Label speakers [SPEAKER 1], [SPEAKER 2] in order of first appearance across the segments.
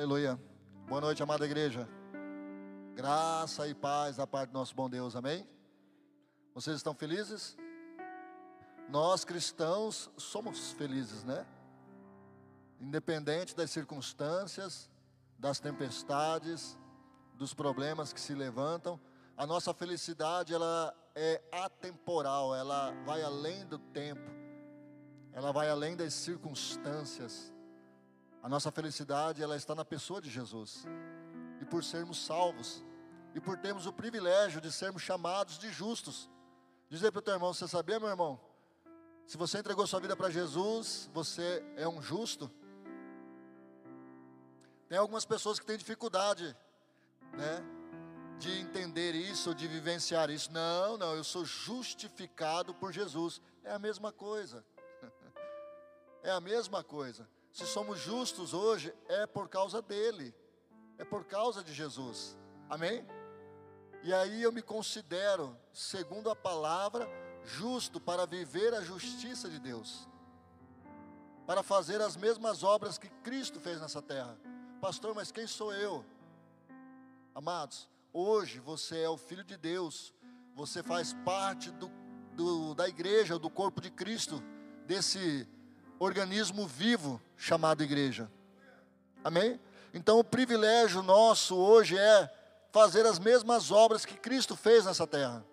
[SPEAKER 1] Aleluia. Boa noite, amada igreja. Graça e paz da parte do nosso bom Deus, amém? Vocês estão felizes? Nós cristãos somos felizes, né? Independente das circunstâncias, das tempestades, dos problemas que se levantam, a nossa felicidade ela é atemporal, ela vai além do tempo, ela vai além das circunstâncias. A nossa felicidade ela está na pessoa de Jesus. E por sermos salvos, e por termos o privilégio de sermos chamados de justos. Dizer para o teu irmão, você sabia, meu irmão? Se você entregou sua vida para Jesus, você é um justo. Tem algumas pessoas que têm dificuldade, né, de entender isso, de vivenciar isso. Não, não, eu sou justificado por Jesus. É a mesma coisa. É a mesma coisa. Se somos justos hoje, é por causa dele. É por causa de Jesus. Amém? E aí eu me considero, segundo a palavra, justo para viver a justiça de Deus, para fazer as mesmas obras que Cristo fez nessa terra. Pastor, mas quem sou eu? Amados, hoje você é o filho de Deus, você faz parte do, do, da igreja, do corpo de Cristo, desse organismo vivo chamado igreja. Amém? Então o privilégio nosso hoje é fazer as mesmas obras que Cristo fez nessa terra.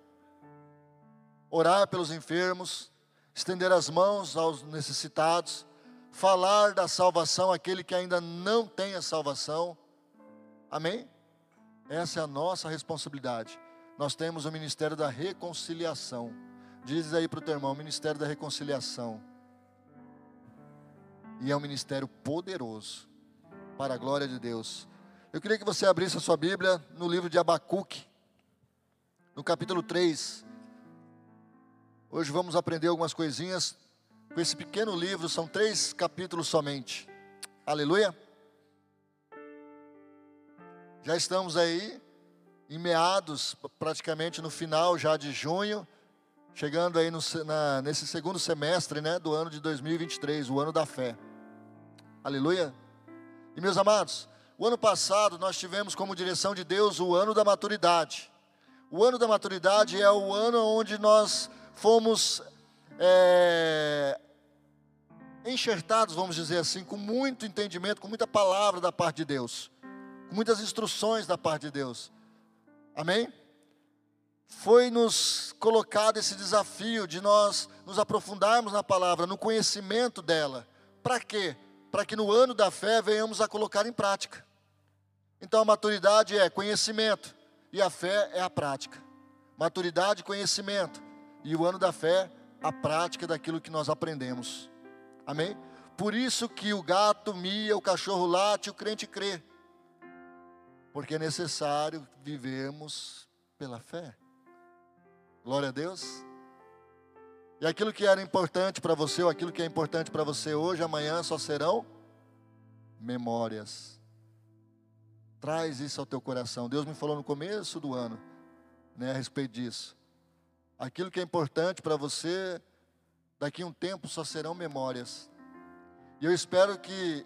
[SPEAKER 1] Orar pelos enfermos, estender as mãos aos necessitados, falar da salvação àquele que ainda não tem a salvação. Amém? Essa é a nossa responsabilidade. Nós temos o ministério da reconciliação. Diz aí para o teu irmão, ministério da reconciliação. E é um ministério poderoso, para a glória de Deus. Eu queria que você abrisse a sua Bíblia no livro de Abacuque, no capítulo 3. Hoje vamos aprender algumas coisinhas com esse pequeno livro, são três capítulos somente. Aleluia. Já estamos aí em meados, praticamente no final já de junho, chegando aí no, na, nesse segundo semestre né, do ano de 2023, o ano da fé. Aleluia. E meus amados, o ano passado nós tivemos como direção de Deus o ano da maturidade. O ano da maturidade é o ano onde nós fomos é, enxertados, vamos dizer assim, com muito entendimento, com muita palavra da parte de Deus, com muitas instruções da parte de Deus. Amém? Foi nos colocado esse desafio de nós nos aprofundarmos na palavra, no conhecimento dela. Para quê? Para que no ano da fé venhamos a colocar em prática. Então a maturidade é conhecimento e a fé é a prática. Maturidade, conhecimento e o ano da fé, a prática daquilo que nós aprendemos. Amém? Por isso que o gato mia, o cachorro late, o crente crê. Porque é necessário vivermos pela fé. Glória a Deus. E aquilo que era importante para você, ou aquilo que é importante para você hoje, amanhã só serão memórias. Traz isso ao teu coração. Deus me falou no começo do ano, né, a respeito disso. Aquilo que é importante para você, daqui a um tempo só serão memórias. E eu espero que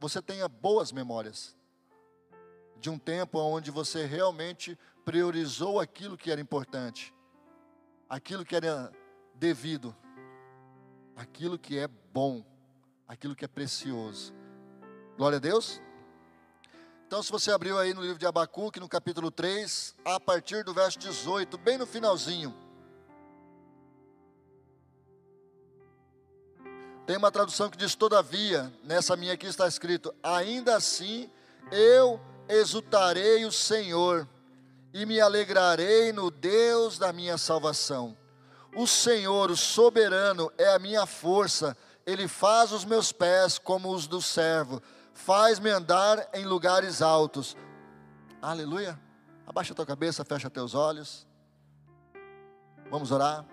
[SPEAKER 1] você tenha boas memórias de um tempo onde você realmente priorizou aquilo que era importante, aquilo que era devido, aquilo que é bom, aquilo que é precioso. Glória a Deus. Então, se você abriu aí no livro de Abacuque, no capítulo 3, a partir do verso 18, bem no finalzinho. Tem uma tradução que diz: Todavia, nessa minha aqui está escrito: Ainda assim eu exultarei o Senhor e me alegrarei no Deus da minha salvação. O Senhor, o soberano, é a minha força, ele faz os meus pés como os do servo faz-me andar em lugares altos. Aleluia. Abaixa a tua cabeça, fecha teus olhos. Vamos orar.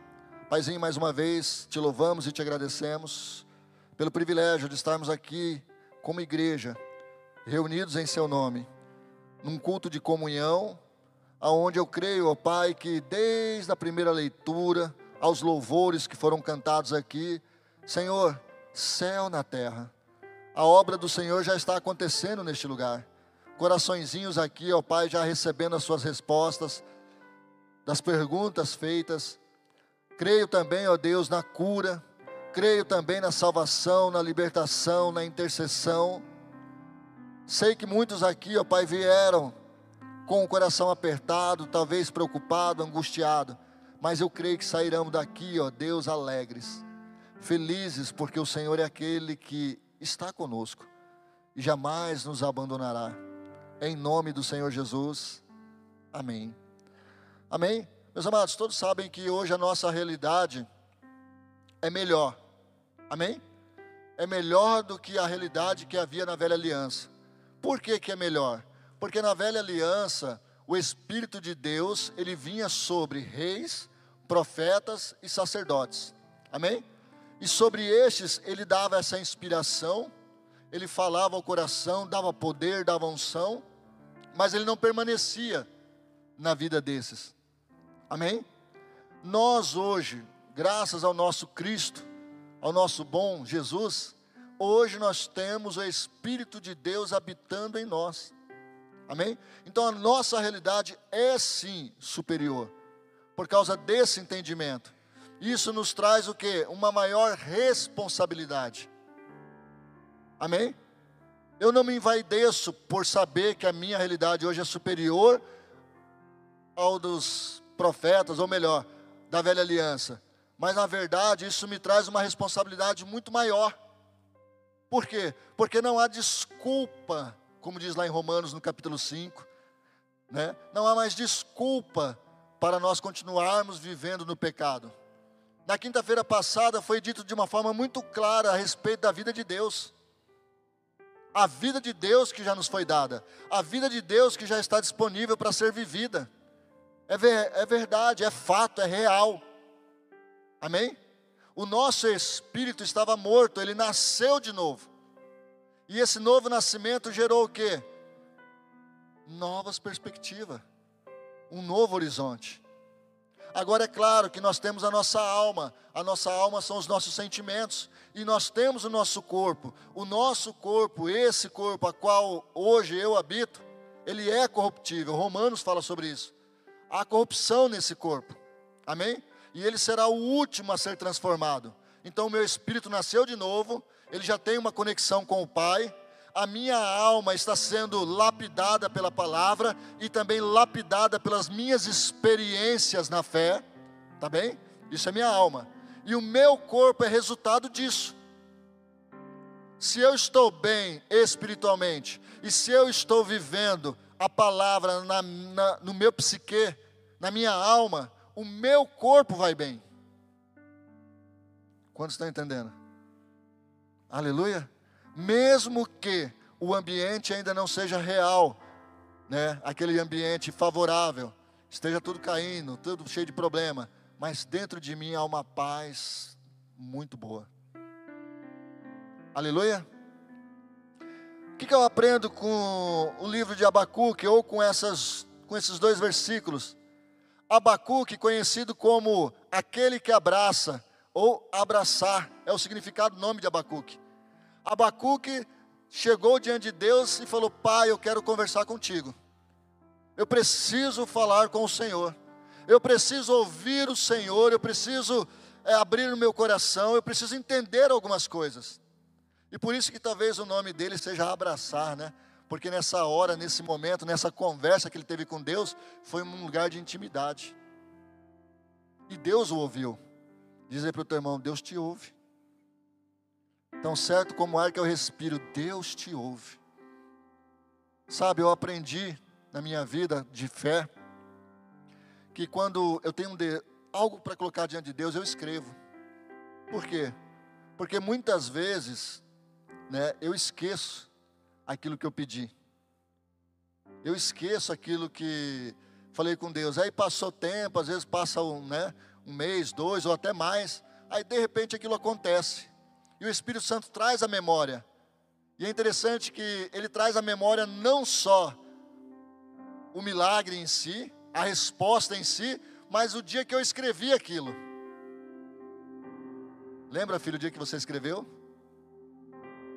[SPEAKER 1] Paizinho, mais uma vez te louvamos e te agradecemos pelo privilégio de estarmos aqui como igreja, reunidos em seu nome, num culto de comunhão, aonde eu creio, ó Pai, que desde a primeira leitura aos louvores que foram cantados aqui, Senhor, céu na terra, A obra do Senhor já está acontecendo neste lugar. Coraçõezinhos aqui, ó Pai, já recebendo as suas respostas das perguntas feitas. Creio também, ó Deus, na cura. Creio também na salvação, na libertação, na intercessão. Sei que muitos aqui, ó Pai, vieram com o coração apertado, talvez preocupado, angustiado, mas eu creio que sairão daqui, ó Deus, alegres, felizes, porque o Senhor é aquele que está conosco e jamais nos abandonará. Em nome do Senhor Jesus. Amém. Amém. Meus amados, todos sabem que hoje a nossa realidade é melhor. Amém? É melhor do que a realidade que havia na velha aliança. Por que, que é melhor? Porque na velha aliança, o Espírito de Deus, ele vinha sobre reis, profetas e sacerdotes. Amém? E sobre estes ele dava essa inspiração, ele falava ao coração, dava poder, dava unção, mas ele não permanecia na vida desses. Amém? Nós hoje, graças ao nosso Cristo, ao nosso bom Jesus, hoje nós temos o Espírito de Deus habitando em nós. Amém? Então a nossa realidade é sim superior, por causa desse entendimento. Isso nos traz o que? Uma maior responsabilidade. Amém? Eu não me envaideço por saber que a minha realidade hoje é superior ao dos profetas, ou melhor, da velha aliança. Mas na verdade isso me traz uma responsabilidade muito maior. Por quê? Porque não há desculpa, como diz lá em Romanos no capítulo 5, né? Não há mais desculpa para nós continuarmos vivendo no pecado. Na quinta-feira passada foi dito de uma forma muito clara a respeito da vida de Deus. A vida de Deus que já nos foi dada, a vida de Deus que já está disponível para ser vivida. É, ver, é verdade, é fato, é real. Amém? O nosso espírito estava morto, ele nasceu de novo. E esse novo nascimento gerou o quê? Novas perspectivas, um novo horizonte. Agora é claro que nós temos a nossa alma, a nossa alma são os nossos sentimentos, e nós temos o nosso corpo. O nosso corpo, esse corpo a qual hoje eu habito, ele é corruptível. Romanos fala sobre isso. Há corrupção nesse corpo. Amém? E ele será o último a ser transformado. Então meu espírito nasceu de novo, ele já tem uma conexão com o Pai, a minha alma está sendo lapidada pela palavra e também lapidada pelas minhas experiências na fé, tá bem? Isso é minha alma. E o meu corpo é resultado disso. Se eu estou bem espiritualmente, e se eu estou vivendo a palavra na, na, no meu psique, na minha alma, o meu corpo vai bem. Quantos estão entendendo? Aleluia mesmo que o ambiente ainda não seja real, né? Aquele ambiente favorável, esteja tudo caindo, tudo cheio de problema, mas dentro de mim há uma paz muito boa. Aleluia. O que, eu aprendo com o livro de Abacuque ou com, essas, com esses dois versículos? Abacuque, conhecido como aquele que abraça, ou abraçar, é o significado do nome de Abacuque. Abacuque chegou diante de Deus e falou: Pai, eu quero conversar contigo. Eu preciso falar com o Senhor. Eu preciso ouvir o Senhor. Eu preciso é, abrir o meu coração. Eu preciso entender algumas coisas. E por isso que talvez o nome dele seja abraçar, né? Porque nessa hora, nesse momento, nessa conversa que ele teve com Deus, foi um lugar de intimidade. E Deus o ouviu. Dizer para o teu irmão: Deus te ouve. Tão certo como ar que eu respiro, Deus te ouve. Sabe, eu aprendi na minha vida de fé que quando eu tenho de, algo para colocar diante de Deus, eu escrevo. Por quê? Porque muitas vezes, né, eu esqueço aquilo que eu pedi. Eu esqueço aquilo que falei com Deus. Aí passou tempo, às vezes passa um, né, um mês, dois ou até mais. Aí de repente aquilo acontece. E o Espírito Santo traz a memória. E é interessante que ele traz a memória não só o milagre em si, a resposta em si, mas o dia que eu escrevi aquilo. Lembra, filho, o dia que você escreveu?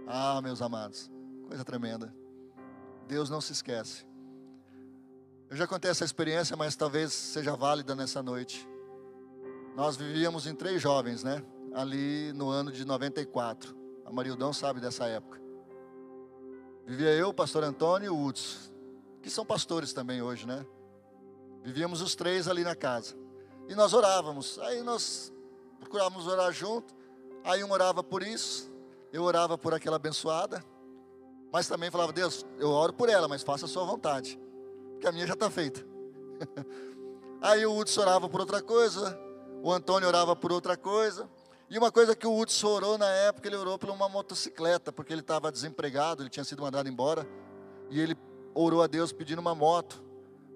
[SPEAKER 1] Ah, meus amados, coisa tremenda. Deus não se esquece. Eu já contei essa experiência, mas talvez seja válida nessa noite. Nós vivíamos em três jovens, né? Ali no ano de 94. A Marildão sabe dessa época. Vivia eu, o pastor Antônio e o Hudson, que são pastores também hoje, né? Vivíamos os três ali na casa. E nós orávamos. Aí nós procurávamos orar junto. Aí um orava por isso, eu orava por aquela abençoada. Mas também falava, Deus, eu oro por ela, mas faça a sua vontade. Porque a minha já está feita. Aí o Hudson orava por outra coisa, o Antônio orava por outra coisa. E uma coisa que o Hudson orou na época, ele orou por uma motocicleta, porque ele estava desempregado, ele tinha sido mandado embora. E ele orou a Deus pedindo uma moto.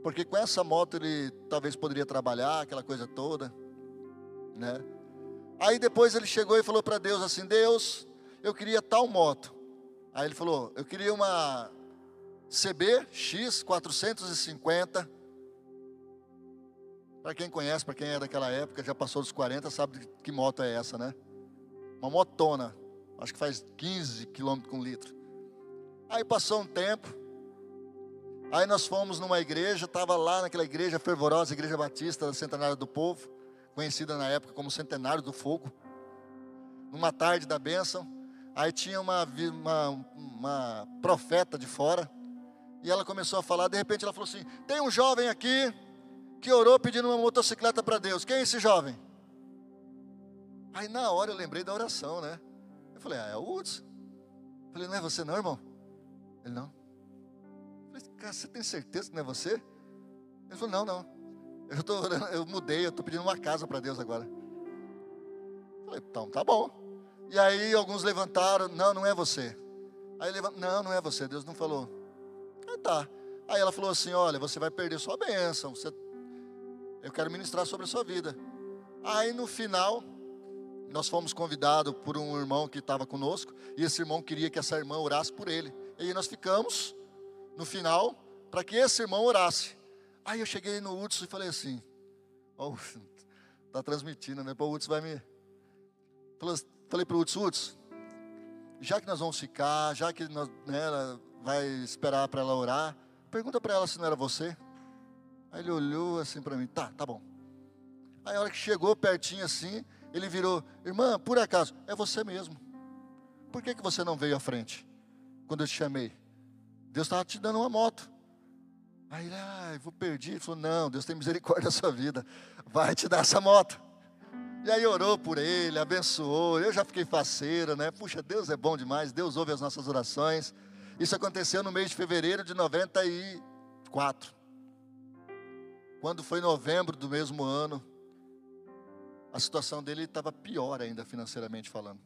[SPEAKER 1] Porque com essa moto ele talvez poderia trabalhar, aquela coisa toda, né? Aí depois ele chegou e falou para Deus assim: Deus, eu queria tal moto. Aí ele falou: Eu queria uma CB X 450. Para quem conhece, para quem é daquela época, já passou dos 40, sabe que moto é essa, né? Uma motona. Acho que faz 15 km com litro. Aí passou um tempo. Aí nós fomos numa igreja, estava lá naquela igreja fervorosa, Igreja Batista da Centenária do Povo, conhecida na época como Centenário do Fogo. Numa tarde da bênção, aí tinha uma, uma, uma profeta de fora, e ela começou a falar, de repente ela falou assim: tem um jovem aqui que orou pedindo uma motocicleta para Deus. Quem é esse jovem? Aí na hora eu lembrei da oração, né? Eu falei, ah, é o Hudson. Eu falei, não é você não, irmão? Ele não. Eu falei, cara, você tem certeza que não é você? Ele falou, não, não. Eu, tô, eu mudei, eu estou pedindo uma casa para Deus agora. Eu falei, então tá bom. E aí alguns levantaram, não, não é você. Aí levantaram, não, não é você, Deus não falou. Aí tá. Aí ela falou assim, olha, você vai perder sua bênção, você eu quero ministrar sobre a sua vida. Aí no final, nós fomos convidados por um irmão que estava conosco, e esse irmão queria que essa irmã orasse por ele. E aí nós ficamos, no final, para que esse irmão orasse. Aí eu cheguei no Hudson e falei assim: oh, tá transmitindo, né? O Hudson vai me. Falei para o Hudson, Hudson, já que nós vamos ficar, já que nós, né, ela vai esperar para ela orar, pergunta para ela se não era você. Aí ele olhou assim para mim, tá, tá bom. Aí a hora que chegou pertinho assim, ele virou, irmã, por acaso, é você mesmo. Por que, que você não veio à frente? Quando eu te chamei. Deus estava te dando uma moto. Aí ele, ah, vou perder. Ele falou, não, Deus tem misericórdia da sua vida. Vai te dar essa moto. E aí orou por ele, abençoou. Eu já fiquei faceiro, né? Puxa, Deus é bom demais. Deus ouve as nossas orações. Isso aconteceu no mês de fevereiro de 94. Quando foi novembro do mesmo ano, a situação dele estava pior ainda financeiramente falando.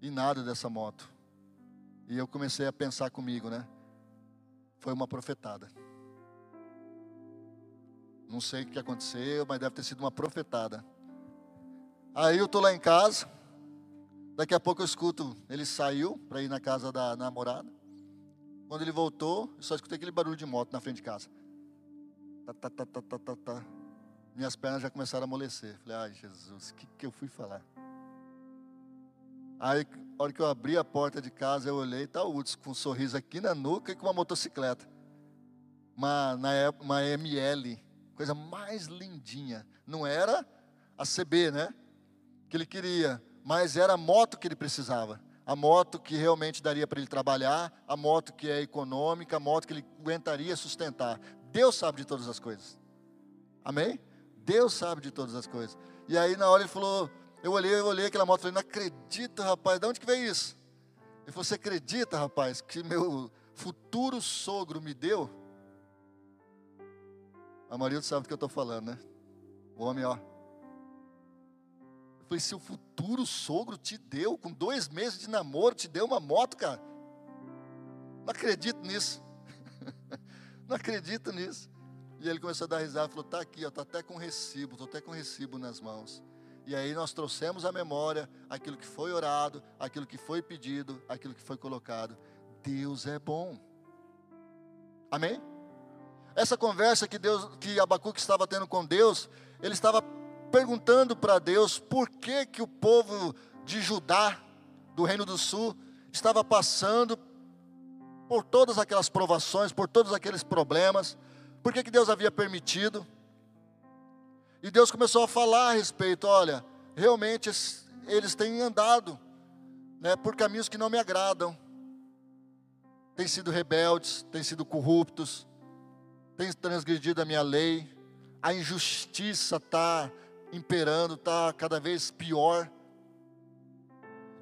[SPEAKER 1] E nada dessa moto. E eu comecei a pensar comigo, né? Foi uma profetada. Não sei o que aconteceu, mas deve ter sido uma profetada. Aí eu tô lá em casa. Daqui a pouco eu escuto, ele saiu para ir na casa da namorada. Quando ele voltou, eu só escutei aquele barulho de moto na frente de casa. Tá, tá, tá, tá, tá, tá, tá. Minhas pernas já começaram a amolecer. Falei, ai Jesus, o que, que eu fui falar? Aí, a hora que eu abri a porta de casa, eu olhei, tá o Hudson com um sorriso aqui na nuca e com uma motocicleta. Uma, na época, uma ML, coisa mais lindinha. Não era a CB, né? Que ele queria, mas era a moto que ele precisava. A moto que realmente daria para ele trabalhar, a moto que é econômica, a moto que ele aguentaria sustentar. Deus sabe de todas as coisas. Amém? Deus sabe de todas as coisas. E aí na hora ele falou, eu olhei, eu olhei aquela moto falei, não acredito, rapaz, de onde que veio isso? Ele falou, você acredita, rapaz, que meu futuro sogro me deu? A maioria sabe do que eu estou falando, né? O homem, ó. Eu falei, se o futuro sogro te deu, com dois meses de namoro, te deu uma moto, cara. Não acredito nisso. Não acredito nisso. E ele começou a dar risada, falou: "Tá aqui, ó, tá até com recibo, tô até com recibo nas mãos". E aí nós trouxemos à memória aquilo que foi orado, aquilo que foi pedido, aquilo que foi colocado. Deus é bom. Amém? Essa conversa que Deus, que Abacuque estava tendo com Deus, ele estava perguntando para Deus por que que o povo de Judá, do reino do sul, estava passando por todas aquelas provações, por todos aqueles problemas. Por que, que Deus havia permitido? E Deus começou a falar a respeito: olha, realmente eles têm andado né, por caminhos que não me agradam, têm sido rebeldes, têm sido corruptos, têm transgredido a minha lei, a injustiça está imperando, está cada vez pior.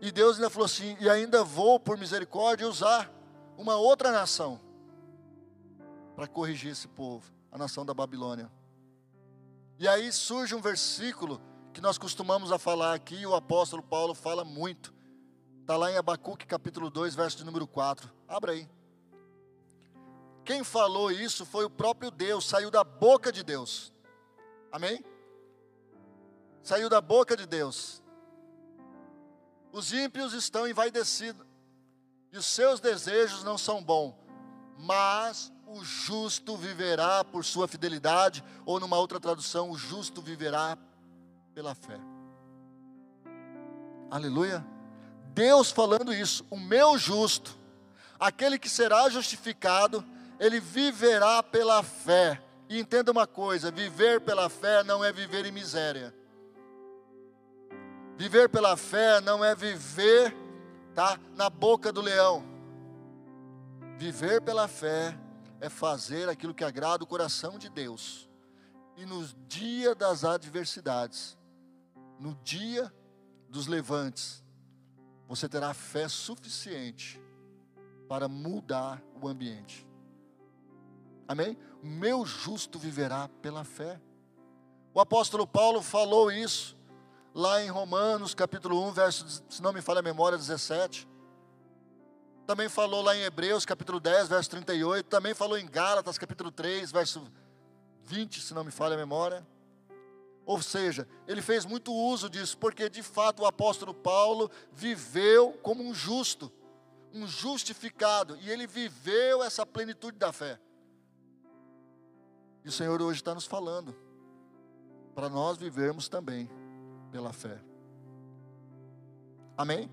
[SPEAKER 1] E Deus ainda falou assim: e ainda vou, por misericórdia, usar uma outra nação para corrigir esse povo, a nação da Babilônia. E aí surge um versículo que nós costumamos a falar aqui, o apóstolo Paulo fala muito. Está lá em Abacuque capítulo 2, verso de número 4. Abra aí. Quem falou isso foi o próprio Deus, saiu da boca de Deus. Amém? Saiu da boca de Deus. Os ímpios estão envaidecidos, e os seus desejos não são bons, mas o justo viverá por sua fidelidade, ou numa outra tradução, o justo viverá pela fé. Aleluia. Deus falando isso, o meu justo, aquele que será justificado, ele viverá pela fé. E entenda uma coisa: viver pela fé não é viver em miséria. Viver pela fé não é viver, tá, na boca do leão. Viver pela fé é fazer aquilo que agrada o coração de Deus. E no dia das adversidades, no dia dos levantes, você terá fé suficiente para mudar o ambiente. Amém? O meu justo viverá pela fé. O apóstolo Paulo falou isso lá em Romanos, capítulo 1, verso, se não me falha a memória, 17. Também falou lá em Hebreus, capítulo 10, verso 38. Também falou em Gálatas, capítulo 3, verso 20, se não me falha a memória. Ou seja, ele fez muito uso disso, porque de fato o apóstolo Paulo viveu como um justo, um justificado, e ele viveu essa plenitude da fé. E o Senhor hoje está nos falando, para nós vivermos também pela fé. Amém?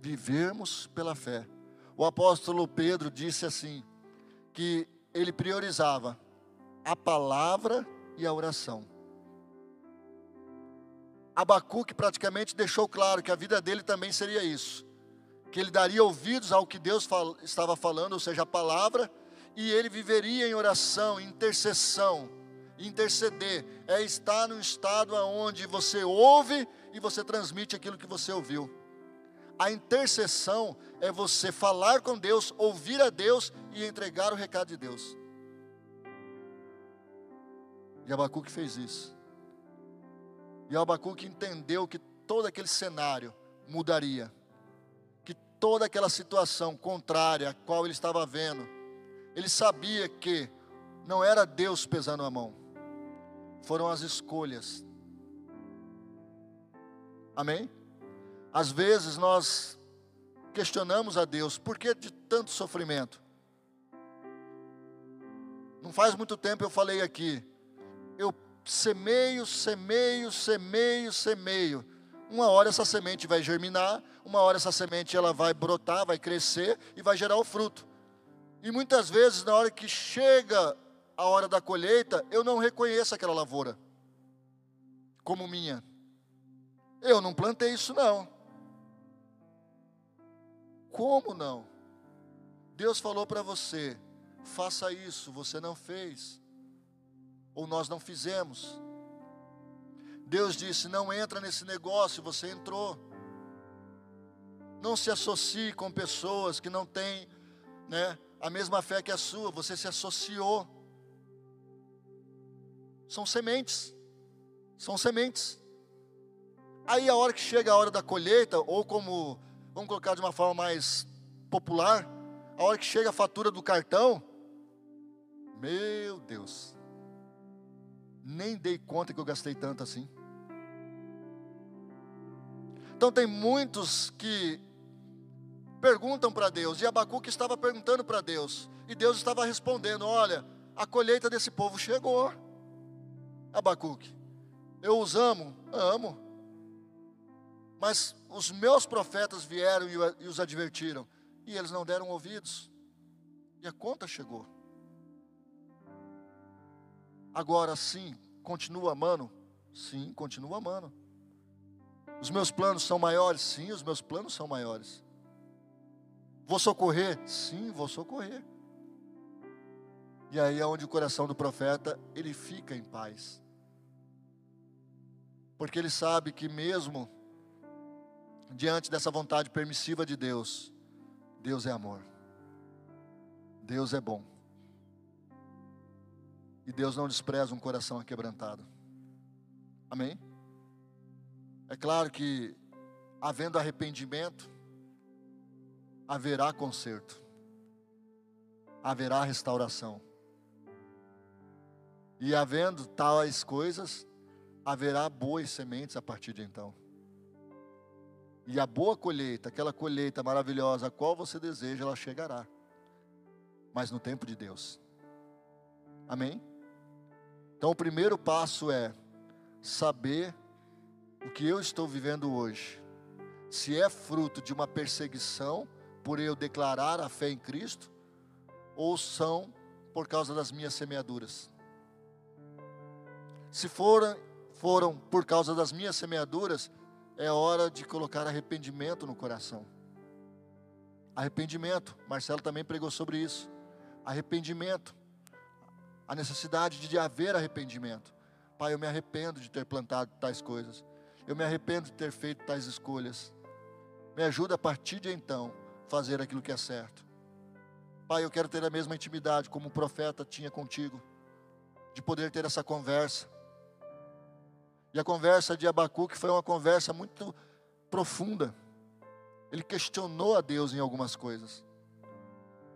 [SPEAKER 1] Vivermos pela fé. O apóstolo Pedro disse assim: que ele priorizava a palavra e a oração. Abacuque praticamente deixou claro que a vida dele também seria isso. Que ele daria ouvidos ao que Deus fal estava falando, ou seja, a palavra, e ele viveria em oração, em intercessão. Interceder é estar num estado onde você ouve e você transmite aquilo que você ouviu. A intercessão é você falar com Deus, ouvir a Deus e entregar o recado de Deus. E Abacuque fez isso. E Abacuque entendeu que todo aquele cenário mudaria. Que toda aquela situação contrária a qual ele estava vendo, ele sabia que não era Deus pesando a mão, foram as escolhas. Amém? Às vezes nós questionamos a Deus, por que de tanto sofrimento? Não faz muito tempo eu falei aqui, eu semeio, semeio, semeio, semeio. Uma hora essa semente vai germinar, uma hora essa semente ela vai brotar, vai crescer e vai gerar o fruto. E muitas vezes, na hora que chega a hora da colheita, eu não reconheço aquela lavoura como minha. Eu não plantei isso não. Como não? Deus falou para você, faça isso, você não fez ou nós não fizemos. Deus disse: não entra nesse negócio, você entrou. Não se associe com pessoas que não têm né, a mesma fé que a sua, você se associou. São sementes, são sementes. Aí a hora que chega a hora da colheita, ou como, vamos colocar de uma forma mais popular, a hora que chega a fatura do cartão, meu Deus, nem dei conta que eu gastei tanto assim. Então tem muitos que perguntam para Deus, e Abacuque estava perguntando para Deus, e Deus estava respondendo: Olha, a colheita desse povo chegou. Abacuque, eu os amo, amo, Mas os meus profetas vieram e os advertiram, e eles não deram ouvidos, e a conta chegou. Agora sim, continua amando? Sim, continua amando. Os meus planos são maiores? Sim, os meus planos são maiores. Vou socorrer? Sim, vou socorrer. E aí é onde o coração do profeta, ele fica em paz. Porque ele sabe que mesmo diante dessa vontade permissiva de Deus, Deus é amor. Deus é bom. E Deus não despreza um coração aquebrantado. Amém? É claro que, havendo arrependimento, haverá conserto, haverá restauração. E havendo tais coisas, haverá boas sementes a partir de então. E a boa colheita, aquela colheita maravilhosa a qual você deseja, ela chegará. Mas no tempo de Deus. Amém? Então o primeiro passo é saber o que eu estou vivendo hoje. Se é fruto de uma perseguição por eu declarar a fé em Cristo, ou são por causa das minhas semeaduras. Se foram, foram por causa das minhas semeaduras, é hora de colocar arrependimento no coração. Arrependimento, Marcelo também pregou sobre isso. Arrependimento, a necessidade de haver arrependimento. Pai, eu me arrependo de ter plantado tais coisas. Eu me arrependo de ter feito tais escolhas. Me ajuda a partir de então fazer aquilo que é certo. Pai, eu quero ter a mesma intimidade como o profeta tinha contigo, de poder ter essa conversa. E a conversa de Abacuque foi uma conversa muito profunda. Ele questionou a Deus em algumas coisas.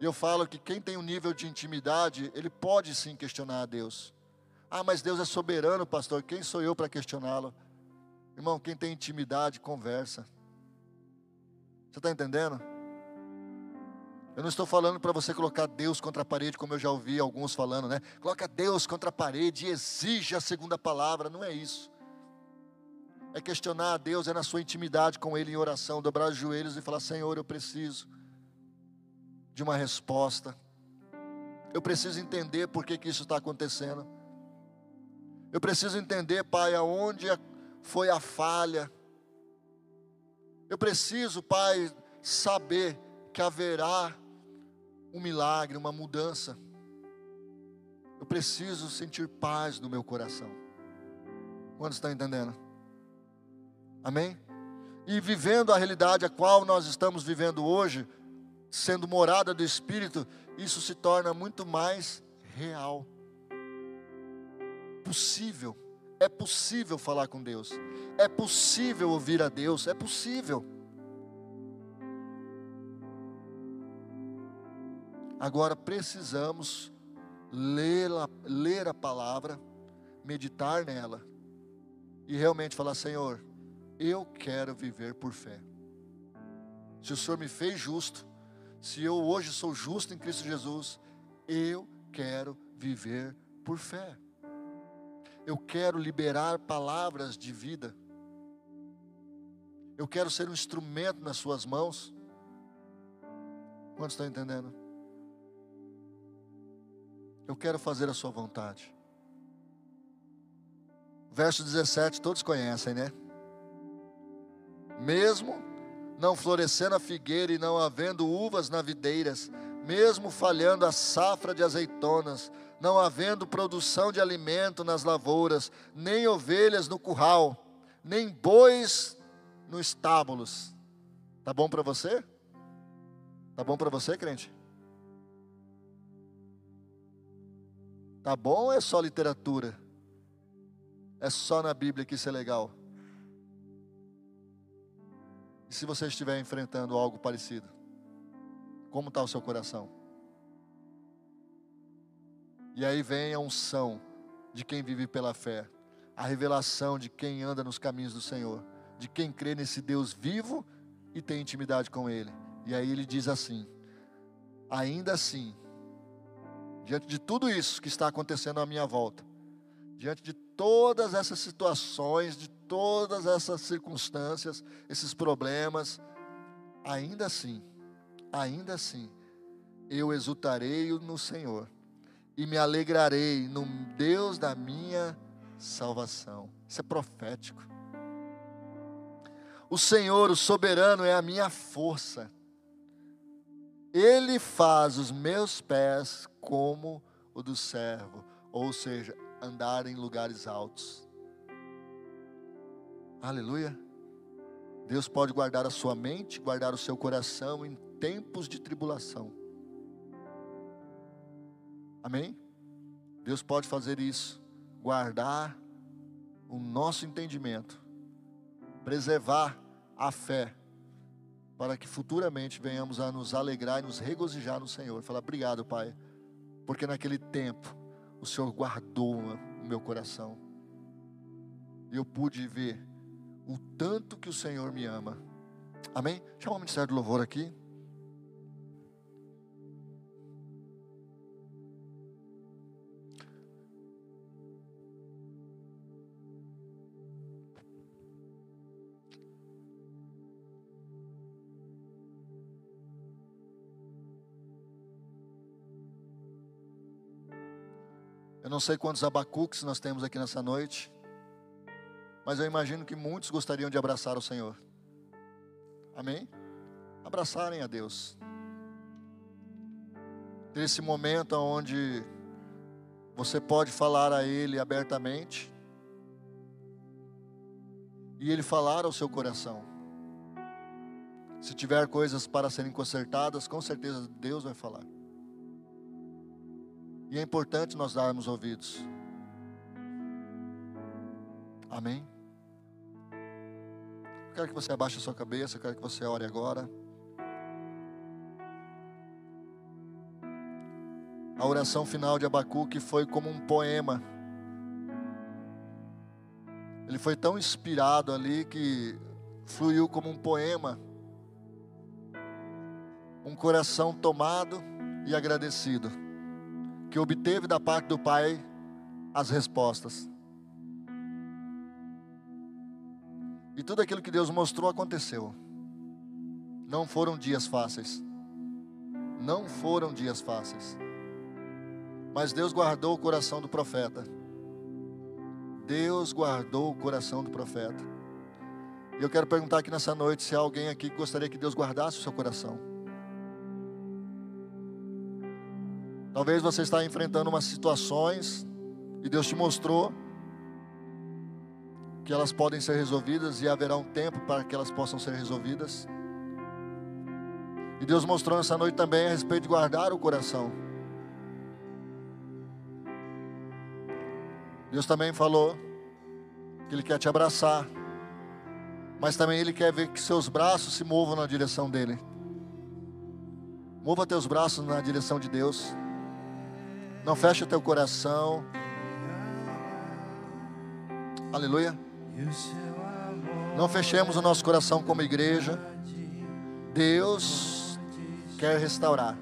[SPEAKER 1] E eu falo que quem tem um nível de intimidade, ele pode sim questionar a Deus. Ah, mas Deus é soberano, pastor. Quem sou eu para questioná-lo? Irmão, quem tem intimidade, conversa. Você está entendendo? Eu não estou falando para você colocar Deus contra a parede, como eu já ouvi alguns falando, né? Coloca Deus contra a parede e exige a segunda palavra. Não é isso. É questionar a Deus, é na sua intimidade com Ele em oração, dobrar os joelhos e falar: Senhor, eu preciso de uma resposta. Eu preciso entender por que, que isso está acontecendo. Eu preciso entender, Pai, aonde foi a falha. Eu preciso, Pai, saber que haverá um milagre, uma mudança. Eu preciso sentir paz no meu coração. Quantos estão entendendo? Amém? E vivendo a realidade a qual nós estamos vivendo hoje, sendo morada do Espírito, isso se torna muito mais real. Possível. É possível falar com Deus. É possível ouvir a Deus. É possível. Agora precisamos ler a, ler a palavra, meditar nela e realmente falar: Senhor, eu quero viver por fé. Se o Senhor me fez justo, se eu hoje sou justo em Cristo Jesus, eu quero viver por fé. Eu quero liberar palavras de vida. Eu quero ser um instrumento nas Suas mãos. Quantos estão entendendo? Eu quero fazer a Sua vontade. Verso 17, todos conhecem, né? Mesmo não florescendo a figueira e não havendo uvas na videiras, mesmo falhando a safra de azeitonas, não havendo produção de alimento nas lavouras, nem ovelhas no curral, nem bois no estábulos. Tá bom para você? Tá bom para você, crente? Tá bom ou é só literatura? É só na Bíblia que isso é legal? E se você estiver enfrentando algo parecido? Como está o seu coração? E aí vem a unção de quem vive pela fé, a revelação de quem anda nos caminhos do Senhor, de quem crê nesse Deus vivo e tem intimidade com Ele. E aí ele diz assim: ainda assim, diante de tudo isso que está acontecendo à minha volta, diante de todas essas situações, de todas essas circunstâncias, esses problemas, ainda assim, ainda assim, eu exultarei no Senhor e me alegrarei no Deus da minha salvação. Isso é profético. O Senhor, o soberano, é a minha força. Ele faz os meus pés como o do servo, ou seja, andar em lugares altos. Aleluia. Deus pode guardar a sua mente, guardar o seu coração em tempos de tribulação. Amém? Deus pode fazer isso, guardar o nosso entendimento, preservar a fé, para que futuramente venhamos a nos alegrar e nos regozijar no Senhor. Falar, obrigado, Pai, porque naquele tempo o Senhor guardou o meu coração. E eu pude ver o tanto que o Senhor me ama. Amém? Chama o Ministério do Louvor aqui. Eu não sei quantos abacuques nós temos aqui nessa noite, mas eu imagino que muitos gostariam de abraçar o Senhor. Amém? Abraçarem a Deus. Ter esse momento onde você pode falar a Ele abertamente e Ele falar ao seu coração. Se tiver coisas para serem consertadas, com certeza Deus vai falar. E é importante nós darmos ouvidos. Amém? Quero que você abaixe a sua cabeça, eu quero que você ore agora. A oração final de Abacuque foi como um poema. Ele foi tão inspirado ali que fluiu como um poema. Um coração tomado e agradecido que obteve da parte do Pai as respostas. E tudo aquilo que Deus mostrou aconteceu. Não foram dias fáceis. Não foram dias fáceis. Mas Deus guardou o coração do profeta. Deus guardou o coração do profeta. E eu quero perguntar aqui nessa noite se há alguém aqui que gostaria que Deus guardasse o seu coração. Talvez você está enfrentando umas situações e Deus te mostrou que elas podem ser resolvidas e haverá um tempo para que elas possam ser resolvidas. E Deus mostrou nessa noite também a respeito de guardar o coração. Deus também falou que Ele quer te abraçar, mas também Ele quer ver que seus braços se movam na direção dEle. Mova teus braços na direção de Deus. Não feche o teu coração. Aleluia. Não fechemos o nosso coração como igreja. Deus quer restaurar.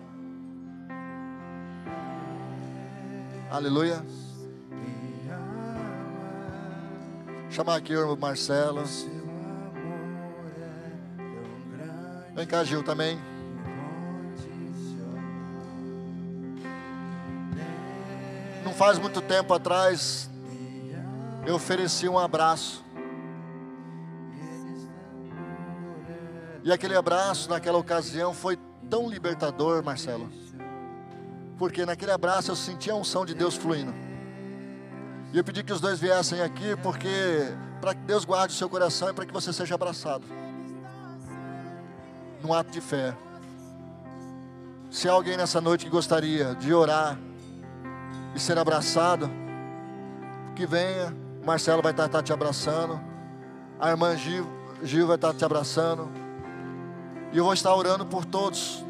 [SPEAKER 1] Aleluia. Chamar aqui o irmão Marcelo. Vem cá, Gil, também. não faz muito tempo atrás, eu ofereci um abraço. E aquele abraço, naquela ocasião, foi tão libertador, Marcelo. Porque naquele abraço eu senti a unção de Deus fluindo. E eu pedi que os dois viessem aqui, porque para que Deus guarde o seu coração e para que você seja abraçado. Num ato de fé. Se há alguém nessa noite que gostaria de orar, e ser abraçado, que venha. Marcelo vai estar, estar te abraçando. A irmã Gil, Gil vai estar te abraçando. E eu vou estar orando por todos.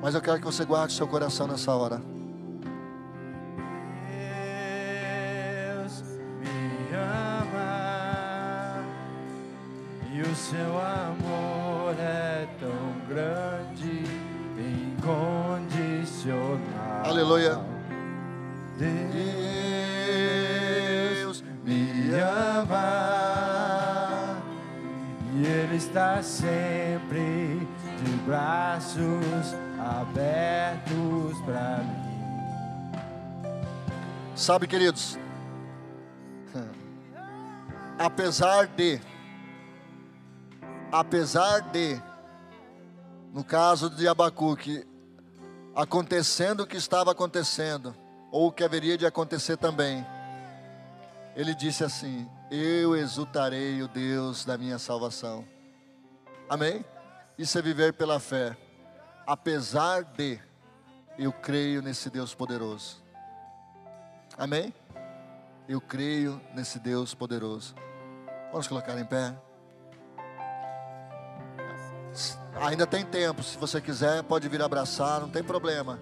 [SPEAKER 1] Mas eu quero que você guarde seu coração nessa hora. Sabe, queridos, apesar de, apesar de, no caso de Abacuque, acontecendo o que estava acontecendo, ou o que haveria de acontecer também, ele disse assim: Eu exultarei o Deus da minha salvação. Amém? Isso é viver pela fé. Apesar de, eu creio nesse Deus poderoso. Amém? Eu creio nesse Deus poderoso. Vamos colocar em pé. Ainda tem tempo, se você quiser, pode vir abraçar, não tem problema.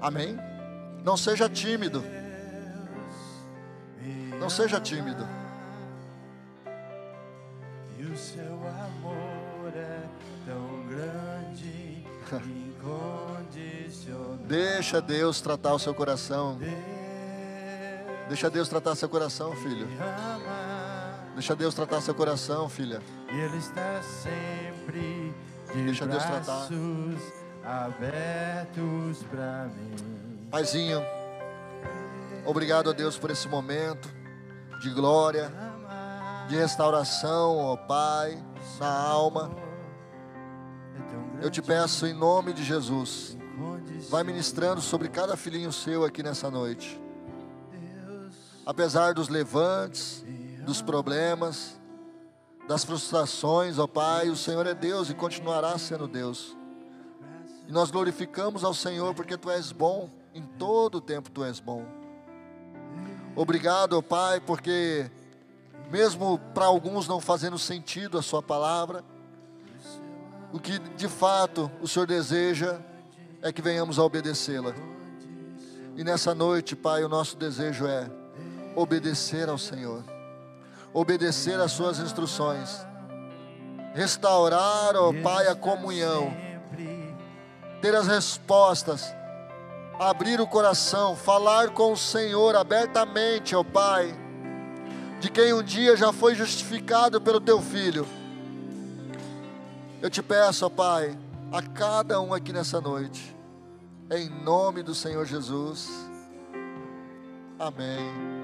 [SPEAKER 1] Amém? Não seja tímido. Não seja tímido. Deixa Deus tratar o seu coração. Deixa Deus tratar seu coração, filho. Deixa Deus tratar seu coração, filha.
[SPEAKER 2] e Ele está sempre de
[SPEAKER 1] Deixa Deus tratar.
[SPEAKER 2] braços abertos para mim.
[SPEAKER 1] Paizinho, obrigado a Deus por esse momento de glória, de restauração, ó Pai, na alma.
[SPEAKER 2] É
[SPEAKER 1] Eu te peço em nome de Jesus. Vai ministrando sobre cada filhinho seu aqui nessa noite. Apesar dos levantes, dos problemas, das frustrações, ó Pai, o Senhor é Deus e continuará sendo Deus. E nós glorificamos ao Senhor porque Tu és bom, em todo o tempo Tu és bom. Obrigado, ó Pai, porque mesmo para alguns não fazendo sentido a Sua palavra, o que de fato o Senhor deseja é que venhamos a obedecê-la. E nessa noite, Pai, o nosso desejo é obedecer ao Senhor, obedecer às Suas instruções, restaurar, ó Pai, a comunhão, ter as respostas, abrir o coração, falar com o Senhor abertamente, ó Pai, de quem um dia já foi justificado pelo Teu Filho. Eu te peço, ó Pai, a cada um aqui nessa noite, em nome do Senhor Jesus. Amém.